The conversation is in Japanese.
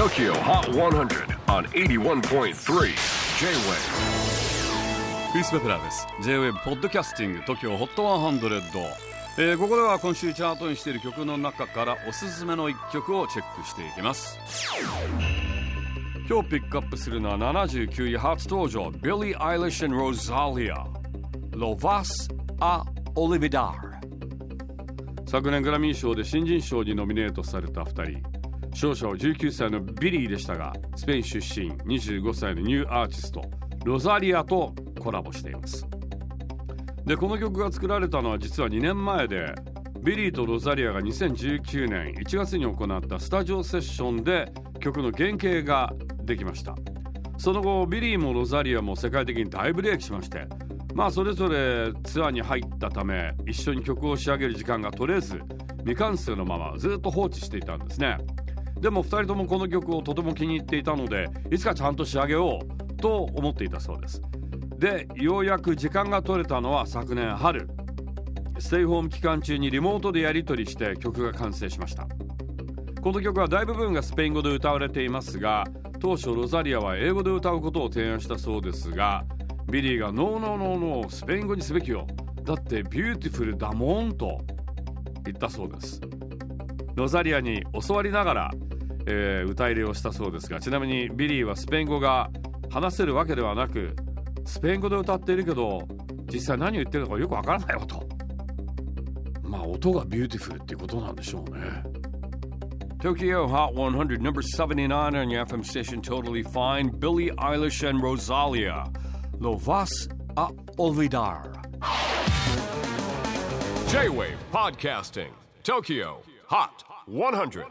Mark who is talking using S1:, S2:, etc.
S1: TOKYO HOT 100 on 81.3 J-WAVE
S2: クリス・ベプラーです。J-WAVE ポッドキャスティング TOKYO HOT 100、えー、ここでは今週チャートにしている曲の中からおすすめの一曲をチェックしていきます。今日ピックアップするのは79位初登場 Billie Eilish and Rosalia Lovas a Olvidar 昨年グラミー賞で新人賞にノミネートされた2人。勝者は19歳のビリーでしたがスペイン出身25歳のニューアーティストロザリアとコラボしています。でこの曲が作られたのは実は2年前でビリーとロザリアが2019年1月に行ったスタジオセッションで曲の原型ができました。その後ビリーもロザリアも世界的に大ブレイクしましてまあそれぞれツアーに入ったため一緒に曲を仕上げる時間が取れず未完成のままずっと放置していたんですね。でも2人ともこの曲をとても気に入っていたのでいつかちゃんと仕上げようと思っていたそうです。でようやく時間が取れたのは昨年春。ステイホーム期間中にリモートでやり取りして曲が完成しました。この曲は大部分がスペイン語で歌われていますが当初ロザリアは英語で歌うことを提案したそうですがビリーが no no no no スペイン語にすべきよ。だってビューティフルだもんと言ったそうです。ロザリアに教わりながら、えー、歌入れをしたそうですがちなみにビリーはスペイン語が話せるわけではなくスペイン語で歌っているけど実際何を言ってるのかよくわからないよとまあ音がビューティフルっていうことなんでしょうね Tokyo Hot 100 number 79 on your FM station totally fine Billie Eilish and Rosalia Lo vas a olvidar.
S1: J-Wave Podcasting. Tokyo Hot 100.